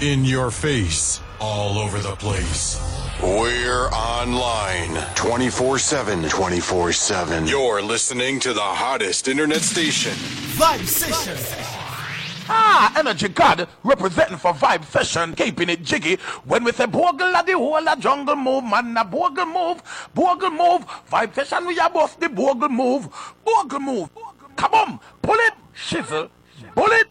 In your face, all over the place. We're online 24 7. 24 7. You're listening to the hottest internet station. Vibe Session. Ah, Energy God representing for Vibe Session, keeping it jiggy. When we say Bogle at the whole a jungle move, man, a Bogle move, Bogle move. Vibe Session, we are both the Bogle move, Bogle move. Come on, pull it, shizzle, pull it.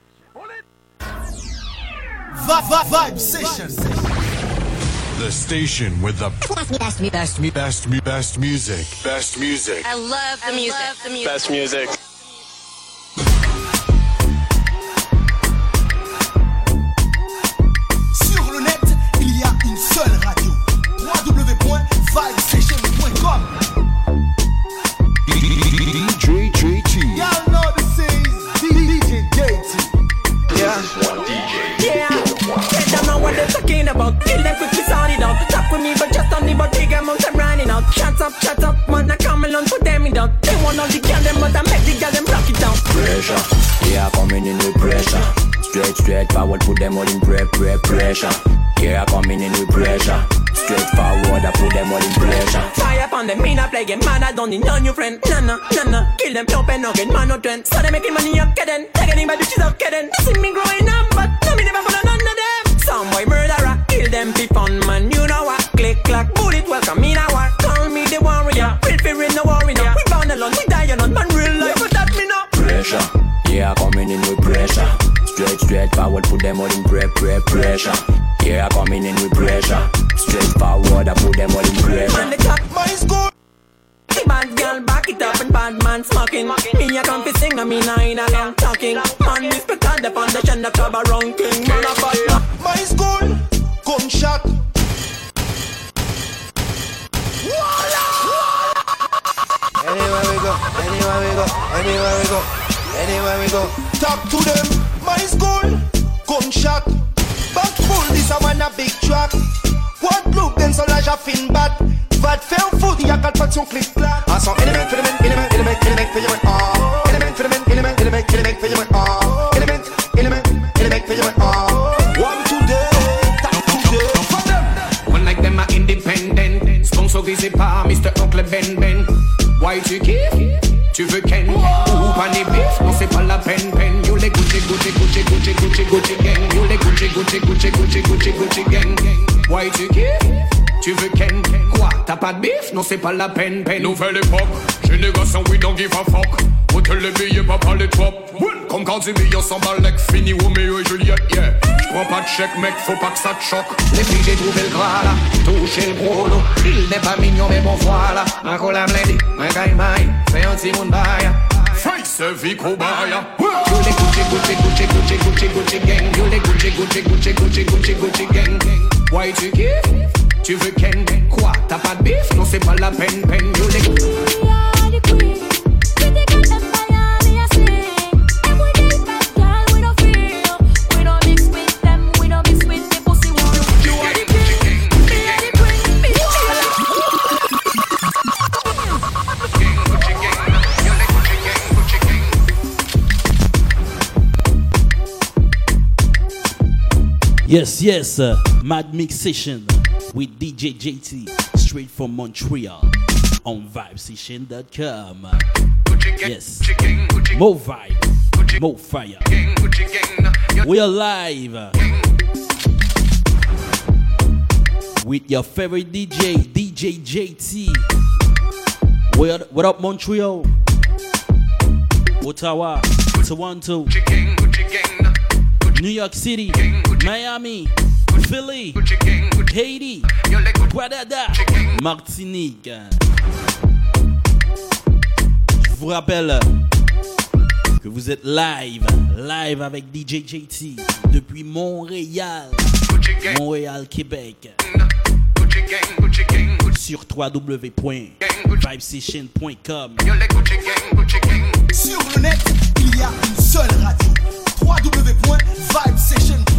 Vibe, vibe, vibe Session. The station with the best, best, best, best, best, best music. Best music. I love the music. Best music. Them all in pre, pre, pressure. Yeah, coming in with pressure. Straight forward, I put them all in pressure. Fire upon them, me not play game, man. I don't need no new friend. Nah, nah. Kill them, jump and nugget, man, no trend. So they making money up, kidding. Any bad bitches up, kidding. See me growing up, but no, me never follow none of them. Some boy murderer, kill them for fun, man. You know what? Click, clack, bullet, welcome, me now Straight, straight forward, put them all in pre, pre, pressure. Yeah, I'm coming in with pressure. Straight forward, I put them all in Man, pressure. the clock, my school. The bad girl back it up and bad man smoking. Me a come fi sing, I mean I ain't a long talking. Man, respect on the foundation, the club a ranking. Man, a bad man. My school, gunshot. Anywhere we go, anywhere we go, anywhere we go, anywhere we go. Talk to them. My school, gunshot. Back full, this a one a big track. What look then so large a fin bad. Vat faire foot, y'a qu'à pas de son clic clac. Ah, son element, element, element, element, element, element, ah. Element, element, element, element, element, element, ah. Element, element, element, element, ah. One today, talk today. For them. One like them are independent. Sponsor visé par Mr. Oncle Ben Ben. Why tu kiffes? Tu veux Ken? Ou pas les bifs? Gucci, gang. You les Gucci, Gucci, Gucci, Gucci, Gucci, Gucci gang. Why tu kiffes? Tu veux Ken? Quoi? T'as pas de bif? Non, c'est pas la peine, peine. Nouvelle époque, génération we don't give a fuck. Hôtel les billets, pas par les top. Comme quand des millions s'emballent, like fini Romeo et Juliette, yeah. J'prends pas de chèque, mec, faut pas que ça te choque. Les filles, j'ai trouvé le gras là, touché le gros lot. Il n'est pas mignon, mais bon voilà. Un un fais un petit monde bail. Face vie cobaya. You Gucci, Gucci, Gucci, Gucci, Gucci, Gucci gang. You les Gucci, Gucci, Gucci, Gucci, Gucci, Gucci gang. Why tu kiffes? Tu veux Ken? Quoi? T'as pas de bif? Non, c'est pas la peine, peine. You Yes, yes, uh, Mad Mix Session with DJ JT straight from Montreal on vibesession.com. Yes, more vibe, more fire. We are live with your favorite DJ, DJ JT. What, what up, Montreal? Ottawa, Toronto, New York City, Miami, Philly, Haiti, Guadada, Martinique. Je vous rappelle que vous êtes live, live avec DJ JT depuis Montréal, Montréal, Québec. Sur www.vibesession.com. Sur le net, il y a une seule radio. www.vibesession.com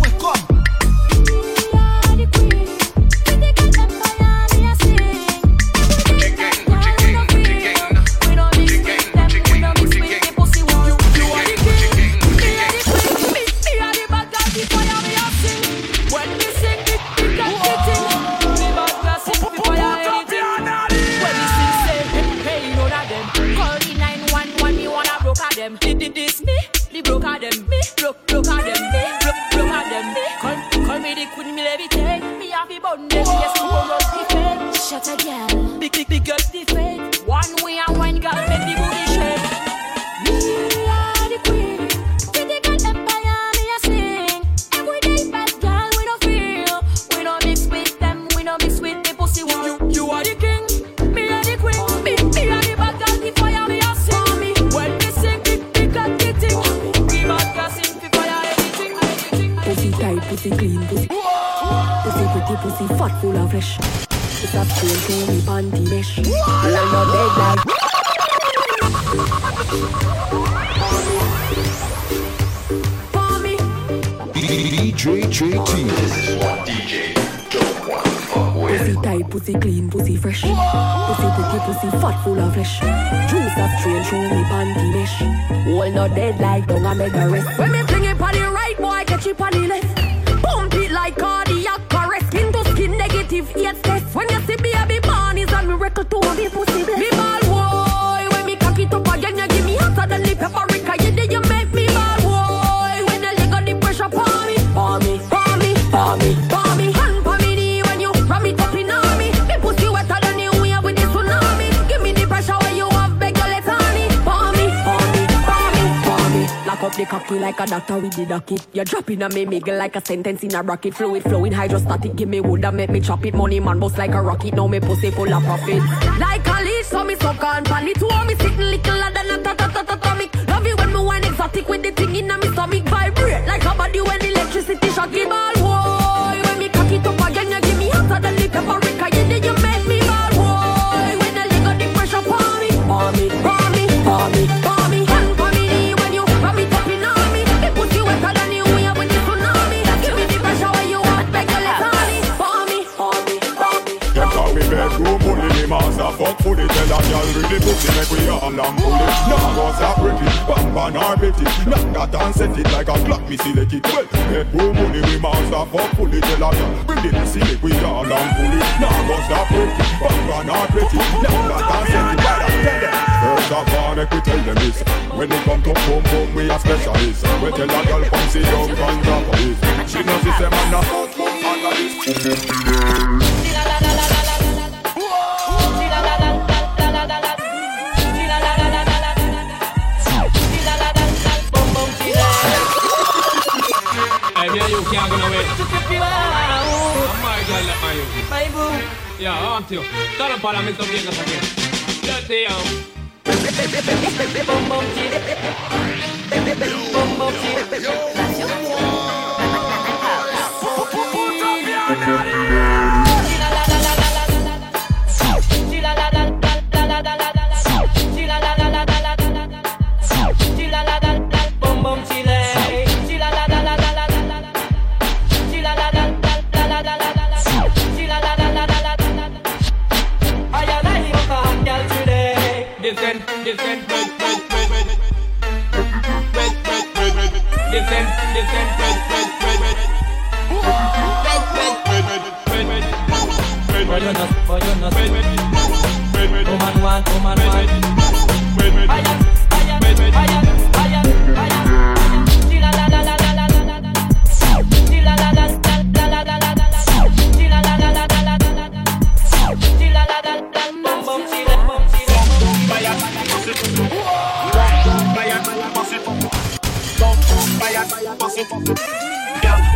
DJ JT. DJ. Pussy tight, pussy clean, pussy fresh. Pussy pretty, pussy fat, full of flesh. Juice of strange to me panty mesh. Well, not dead like don't I make a rest. When me fling it on the right, boy, catch it on the left. Pump it like cardiac arrest. Skin to skin, negative eight test. When you see baby born is a miracle to me pussy bless. Me ball boy, when me cock it up again, you give me hotter than the paprika. Cocky like a doctor with the docket. You're dropping a me miggle like a sentence in a rocket. Fluid flowing hydrostatic. Give me wood and make me chop it. Money man bust like a rocket. Now me pussy full of profit. Like a leash, so me suck on pan it. Want me sitting little than a ta ta ta ta atomic. Love it when me wine exotic with the thing in a me stomach. Vibrate like a body when electricity shock it. Ball girl really pussy Make we all and pull it Now go stop pretty, bam bam or betty Knock that and set it like a clock, me select it Well, bedroom, bully me master Fuck fully, tell a girl really pussy Make we all and pull it Now go stop pretty, bam bam or betty Knock that and set it a tell them First of all, make we tell them this. When it come to boom boom, we a specialist. We tell a girl come sit down and drop this She knows it's a man a fuck fuck under this Hey, me can't go nowhere. I'm my girl, let you. My. Yeah, I want you. Parlamento Vegas again. Dirty, um. Bum.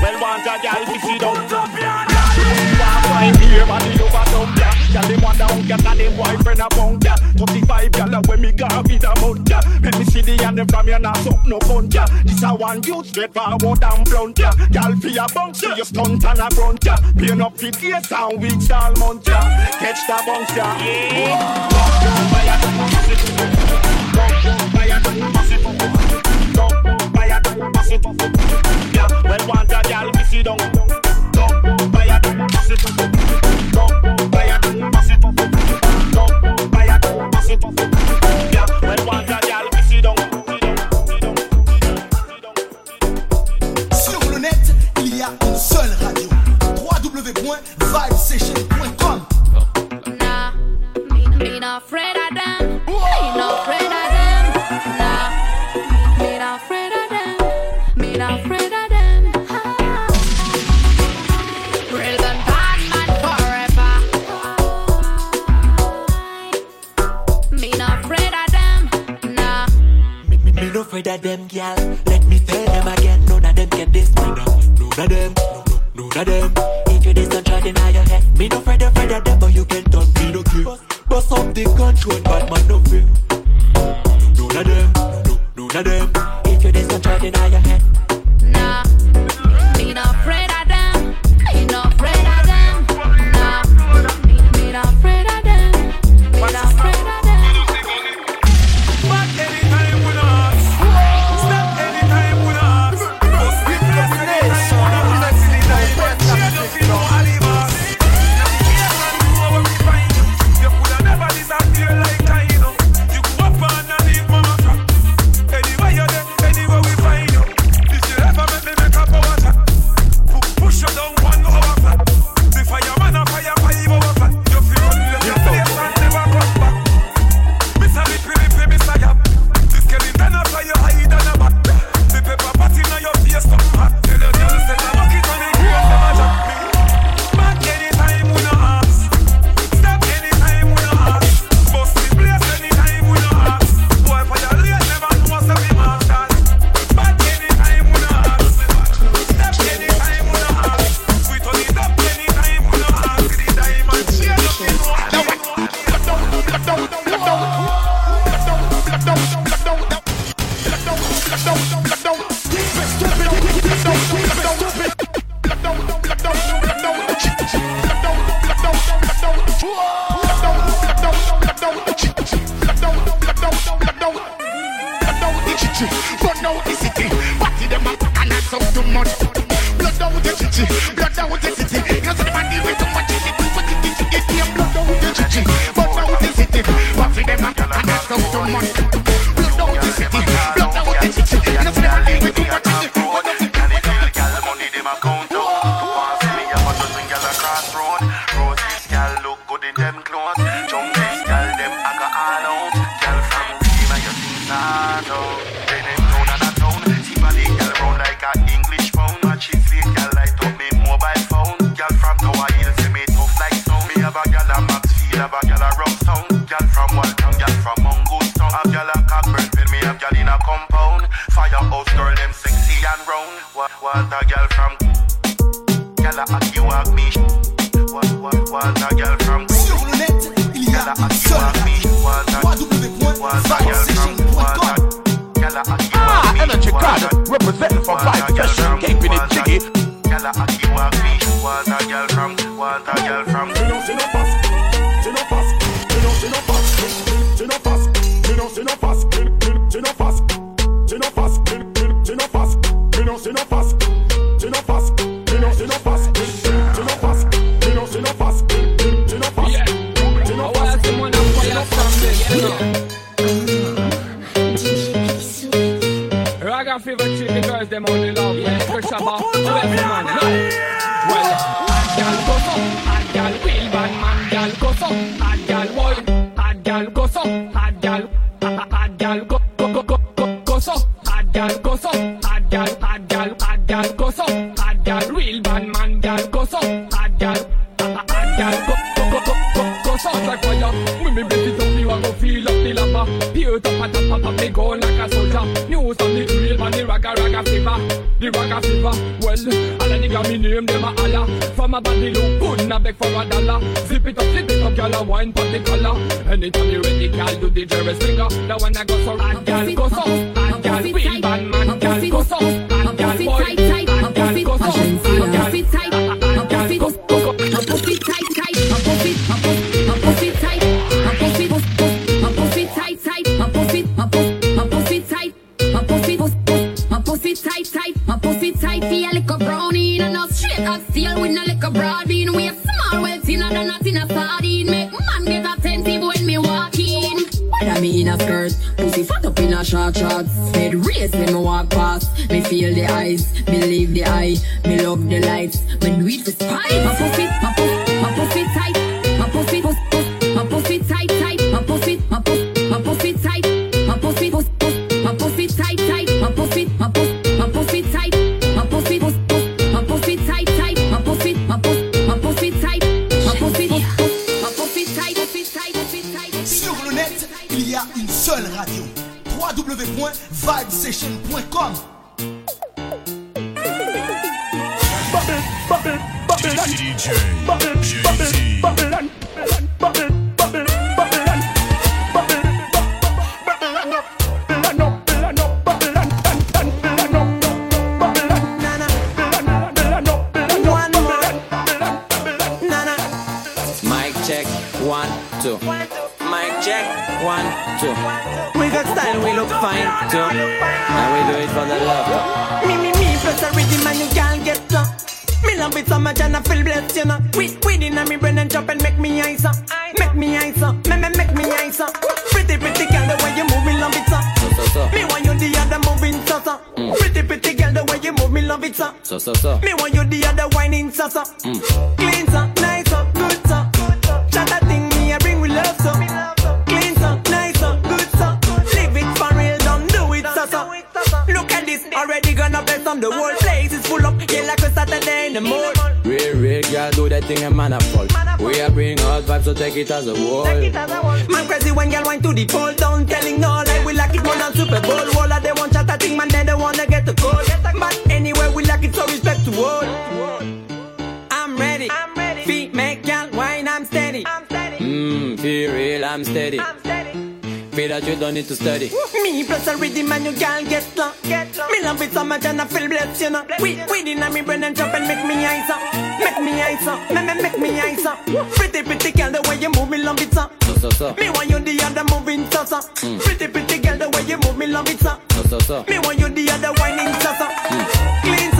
Well, want a girl to see down. Find here, but you over down ya. Girl, want down ya, boyfriend a bound ya. Thirty-five girl, when me gonna be the mount ya. Me see the and them from ya, nah suck no count. This a one you straightforward and blunt ya. Girl, fi a bounce ya, you stunt and a grunt ya. Up fi days and weeks all month. Catch the bounce Don't Yeah. Well, want a gal, me see down. Down, buy it. down, pass it up. Down, buy it. down, pass it up. Down, buy it. down, pass it up. afraid of them, girl. Let me tell them again, none of them can this me. No, none of them, no, no, none of them. If you diss and try deny your head, me no afraid, afraid of them, but you can't turn me no cure. Bust up the control, bad man no fear. None of them, no, none of them. If you diss and try deny your head. demonios That one I go so hot, gyal go so hot, gyal real bad man, gyal go so hot, gyal boy, hot, gyal go so hot, gyal puffy tight, my puffy, my puffy tight, go so high, I wanna be tight, my puffy, my puffy, my puffy tight, my puffy, my puffy tight, go so high, I wanna be tight, my puffy, my puffy, my puffy tight, my puffy, my puffy tight, go so high, I wanna be tight, my puffy tight, like a brownie, and no straight up steel with a broad bean, when me walk past, me feel the eyes, believe the eye, two. Mic check, one, two. We got style, we look fine too. And we do it for the love. Me, me, me, plus a rhythm and you can't get some. Me love it so much and I feel blessed, you know. We, we in me brain and jump and make me eyes up. Make me eyes up, me, me, make me eyes up. Pretty, pretty girl, the way you move, me love it so. So, so, Me want you the other moving so, so. Mm. Pretty, pretty girl, the way you move, me love it so. So, so, so. Me want you the other whining so, so. Mm. Clean so, nice so, good so. The whole place is full up, yeah like a Saturday in the mall. Real, real girl, do that thing and man a fall. We are bring hot vibes, so take it as a wall. Man crazy when girl wine to the pole down, telling no lie. We like it more than Super Bowl. All of they want chat a thing, man, they don't wanna get the call. But anyway, we like it, so respect to all. I'm ready. I'm ready. Feet make girl wine, I'm steady. Mmm, feel real, I'm steady. Feel that you don't need to study. Me plus a rhythm and you can't get low. Me love it so much and I feel blessed, you know. We, we in me brain and jump and make me eyes up. Make me eyes up, me, me, make me eyes up. Pretty, pretty girl, the way you move, me love it so. So, so, so. Me want you the other moving so, so. Mm. Pretty, pretty girl, the way you move, me love it so. So, so, so. Me want you the other whining so, so. Mm. Clean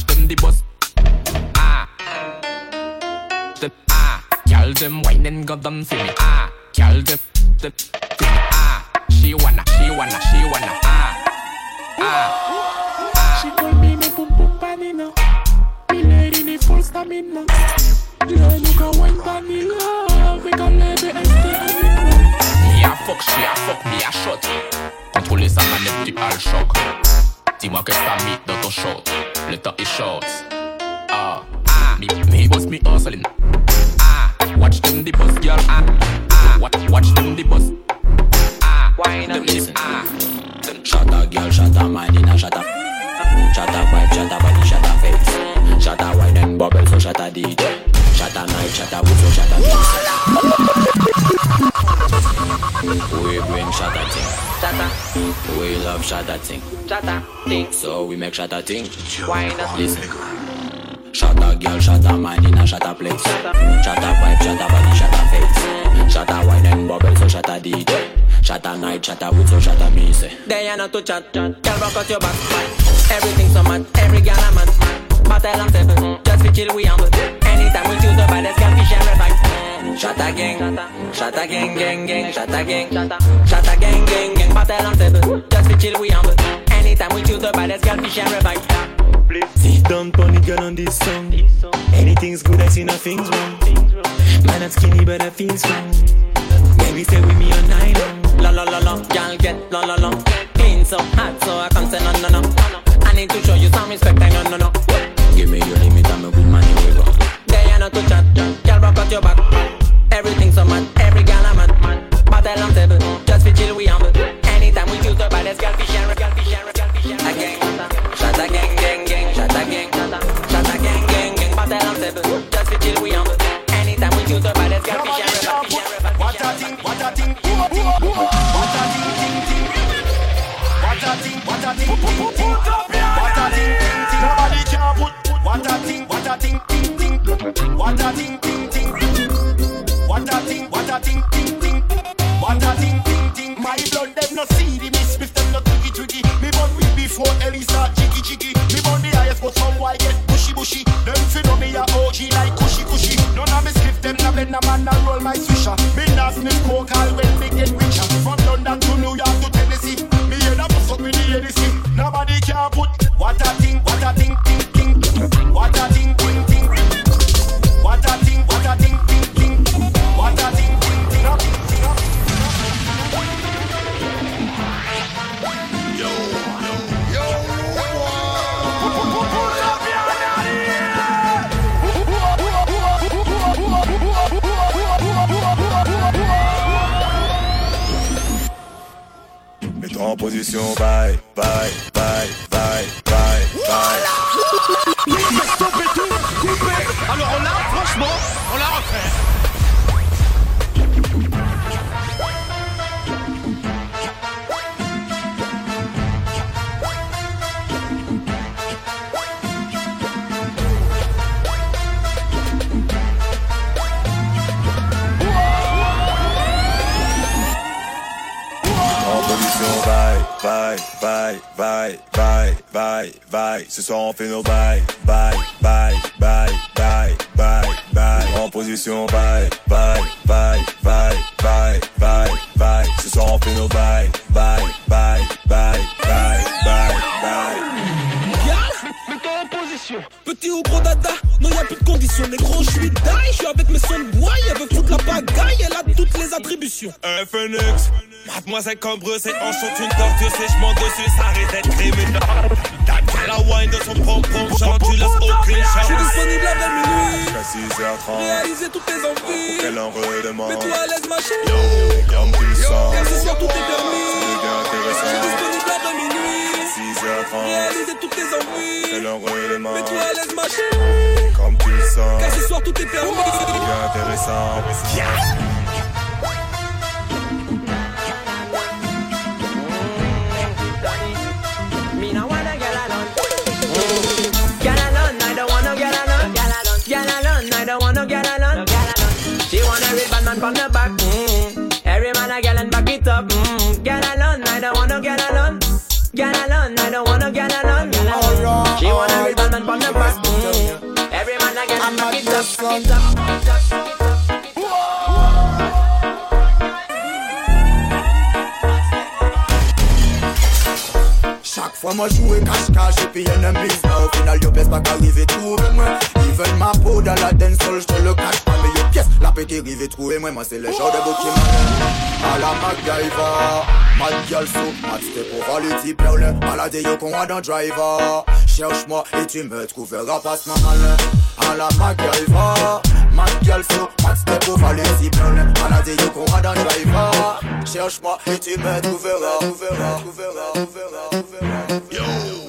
watch them the bus. Ah, them ah, girl them wine and go down for me. Ah, girl them for. Ah, she wanna, she wanna, she wanna. Ah, ah. ah. She call me me boom boom panina. Me lady the full stamina. Girl, you can wine vanilla. We can let it stay Me a fuck, she a fuck, me a shot Contrôler sa manette du hall choc Dis-moi que ça mythe dans ton shot Le temps est short Ah, ah, me, me boss me hustling. Ah, watch them the bus girl. Ah, ah, watch, watch them the bus Ah, why them listen. Ah, them Shut up, girl, shut up, in a shut up. Shut up, wife, shut up, body, shut up, face. Shut up, wine and bubble, so shut up, DJ. Shut up, night, shut up, wood, so shut up, We bring shut up thing. We love shut up thing. thing. So we make shut up thing. Wine. Listen. Shut up, girl, shut up, mind in a shut up place. Shut up, wife, shut up, body, shut Shut up, night, shut so shut up, me say. They are not to chat, chat. Girl, rock out your back. Everything so mad, every girl a man. Bad Battle on seven, just for chill we humble. Anytime we choose the baddest girl, fish and revive. Shot a gang, shot a gang, gang, gang, shot a gang, shot a gang, gang, gang. Battle on seven, just for chill we humble. Anytime we choose the baddest girl, fish and revive. Sit down, pony girl on this song. Anything's good, I see nothing's wrong. Man, I'm skinny, but I feel strong. Baby, stay with me all night long. La la la la, y'all get la la la. Clean so hot, so I can't say no no no. I need to show you some respect, I no no no. Give me your limit, I'm a good man, you go. There you not to chat, girl rock out your back. Everything so mad, every girl I'm. Battle on table, a thing, what a thing, thing, ting. Nobody can put. What a thing, what a thing, ting, ting. What a thing, ting, ting. What a thing, what a thing, ting, ting. What a thing, ting, ting. My blood them no see the miss, if them no twiggy twiggy. Me born with before Ellie start jiggy jiggy. Me born the highest, but some boy get bushy bushy. Them fi know me a OG like cushy cushy. None of me skiff them, na bend a man a roll my swisher. Me not sniff bye. Ce soir on l'aise, ma chérie. Comme tu le sens. Car ce soir tout est permis. Je suis intéressant. disponible après minuit. 6h30. Réaliser toutes tes envies. Mets-toi à l'aise, ma chérie. Comme tu le sens. Car ce soir tout est permis. Intéressant. Batman from the back. Mm. Every man a get and back it up. Mm. Get alone, I don't wanna get alone. Get alone, I don't wanna get alone. She wanna read Batman from the back. Mm. Every man a get and back it up. Back it up. Back it up. Quand moi joue cache-cache et puis y'en a mis Au final y'a pas pas qu'arriver trouver moi. Ils veulent ma peau dans la dancehall Je le cache pas. Mais y'a pièce La paix qui trouver moi? Moi c'est le genre de beau qui m'a A la MacGyver. Ma gueule sous ma tête pour voler t'y perle. Malade y'a con un dans driver. Cherche-moi et tu me trouveras pas ce malin À la MacGyver Mad girl so Mad step over le type perle Malade yo qu'on a dans driver Cherche-moi et tu me trouveras Trouveras, trouveras, trouveras, trouveras. Yo, yo,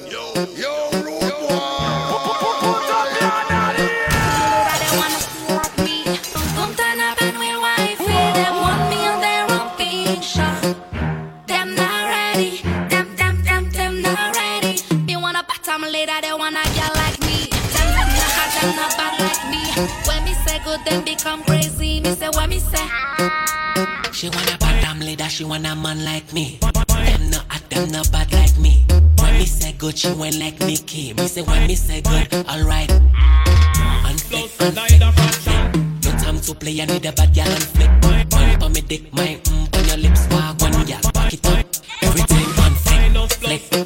want a man like me. Them no hot, them no bad like me. When me say good, she went like Nicki. Me say when me say good, alright. And flick, and flick, flick. No time to play, I need a bad girl and flick. Bump on me dick, my mm, on your lips, walk one girl, back it up. Everything on flick, flick,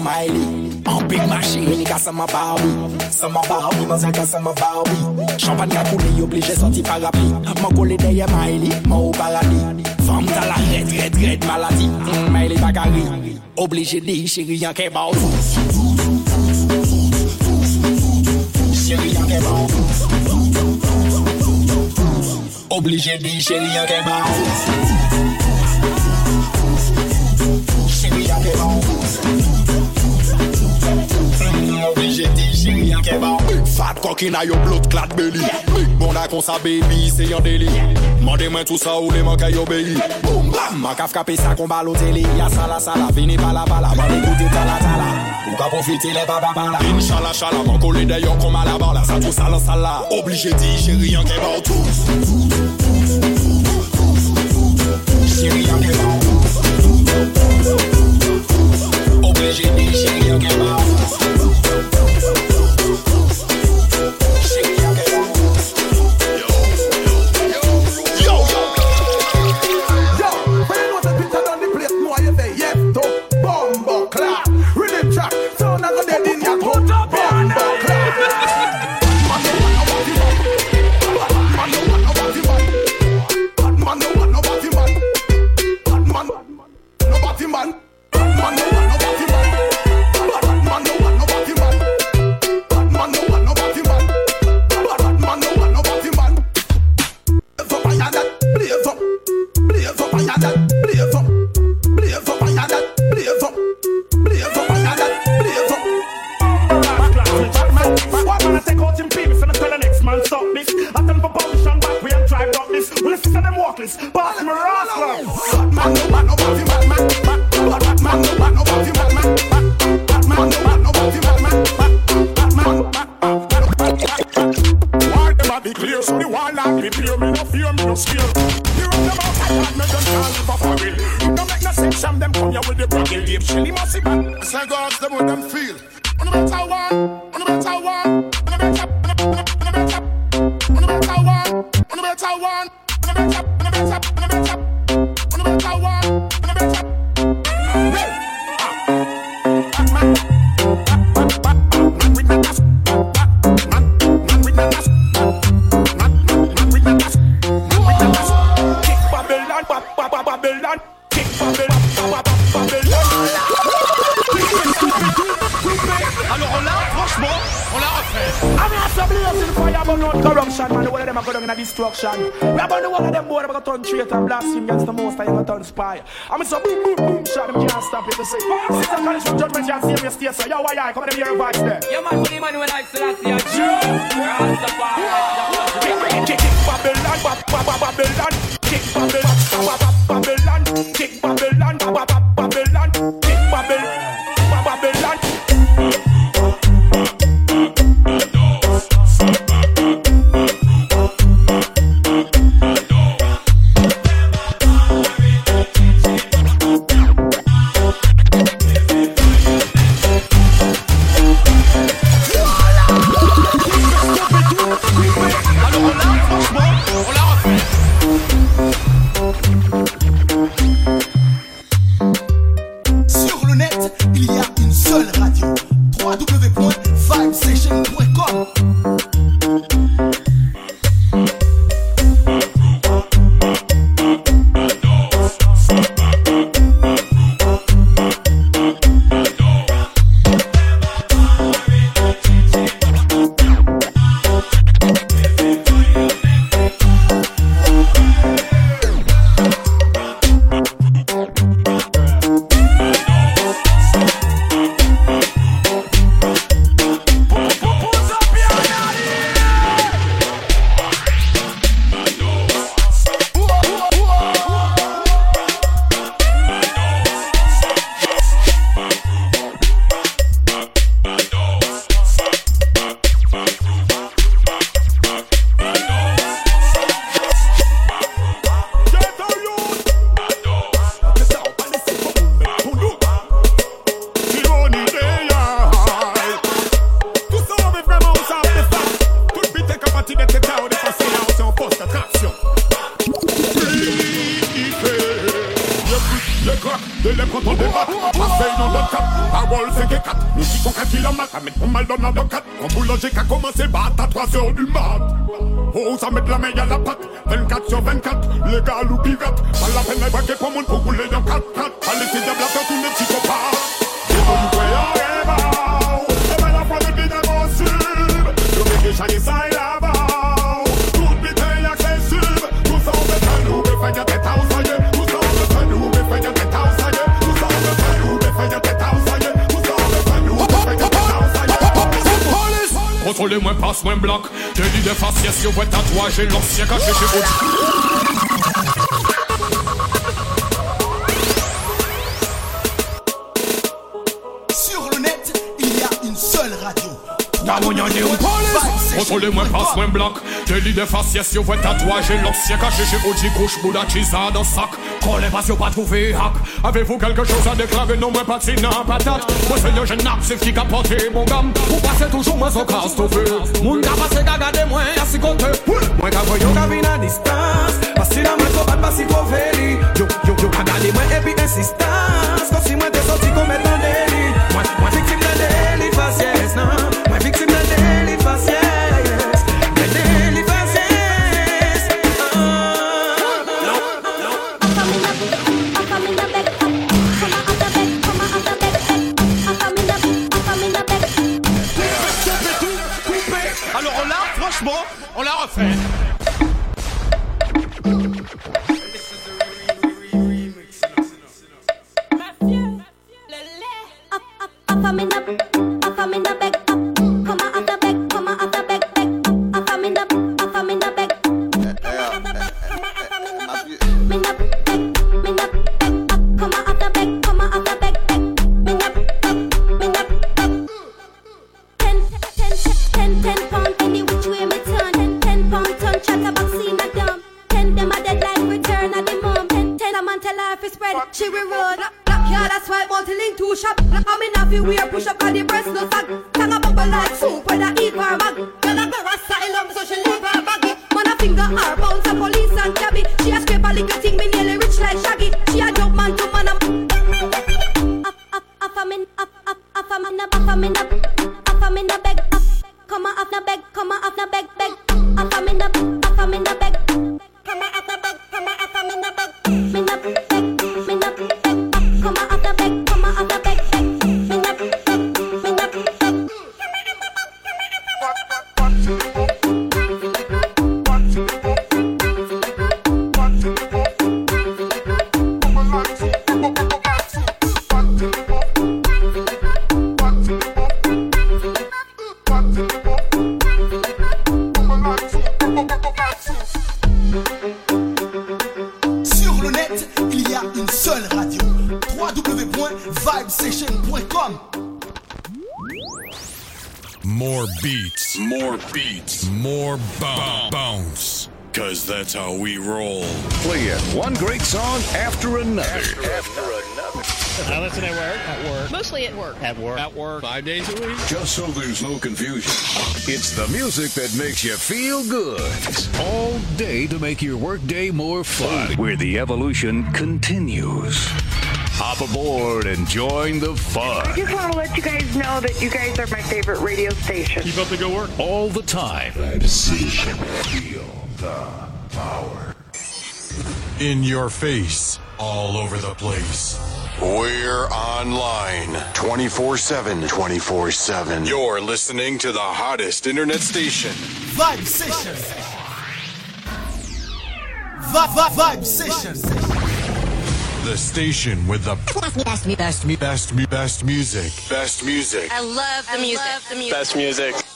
Miley En big machine, ni ka m'a Barbie. Seman Barbie, man zan ka m'a Barbie. Champagne ka koule, yo sorti parapluie. Man kole deye Miley, man ou paradis. Femme ta la red, red, red maladie. Mm, Miley bagari, oblige di Chéri yon ke bao Chéri yon ke bao Oblige di, chéri yon ke bao DJ Rian Keban Big fat kokina yo blot klat beli Big bonda kon sa baby se yon deli Mande men tout sa ou le man ke yo beyi Boum bam Man ka fkape sa kon baloteli Ya sala sala vini bala bala Mande koute tala tala Ou ka profite le baba bala Inchala chala man kole deyo kon malabala Sa tou sala sala Oblige DJ Rian Keban Tous Tous Tous Tous Tous DJ Rian Keban Tous Tous Tous Oblige DJ Rian Keban Tous Tous Office, Baltimore them are going in a destruction. We about the one of them boy They turn traitor and blaspheme against the most I gonna turn spy. I'm so boom boom boom Shot them can't stop it. To say Sister college from judgment You see me stay so Yo why I come to hear a voice there Yeah, man, him on when I still see a Kick, kick, kick Babylon, ba- ba- ba- Babylon. Kick Babylon, ba- ba- Babylon. Kick Babylon, ba- ba- Babylon mettre pour mal dans le 4 Quand boulanger qu'a commencé, bat à 3 heures du mat. Oh, ça met la main à la patte. 24 sur 24, les gars loup pirate Pas la peine d'évacuer pour monde pour rouler dans 4 4 Allez, c'est diable à faire tous les psychopathes la foi de Follow moins passe, moins bloc. Tenue de faciès, yo, ouais, tatouage, l'ancien caché chez vous. Dans mon yon yon Contrôle moins passe, moins bloc Délit de faciès, yo, ouais, tatouage et l'ancien caché chez OG, couche, bouda, chisa dans sac. Collez pas, yo, pas trouvé hack. Avez-vous quelque chose à déclarer? Non, moi, pas de à patate. Moi, c'est le jeune actif qui a porté mon gamme. Vous passez toujours, moi, au casse au feu. Moun ka passe, gaga de moi, à si côté. Mwen ka voyo ka vin That's why multi-link two shop. I'm in a few weird push up on the breast no sack. Tang a bubble like soup when I eat her bag. Girl a go asylum so she leave her baggy. Man a finger her bounce a police More beats. More beats. More bounce. bounce. Cause that's how we roll. Playing one great song after another. I listen at work. At work. Mostly at work. At work. At work. Five days a week. Just so there's no confusion, it's the music that makes you feel good. All day to make your workday more fun, where the evolution continues. Hop aboard and join the fun. I just want to let you guys know that you guys are my favorite radio station. Keep up the good work. All the time. Decision. Feel the power. In your face. All over the place. We're online 24 7. 24 7. You're listening to the hottest internet station. Vibe Session. Vi- vi- Vibe Session. The station with the best, best, best, best, best, best music. Best music. I love the music. the music. Best music.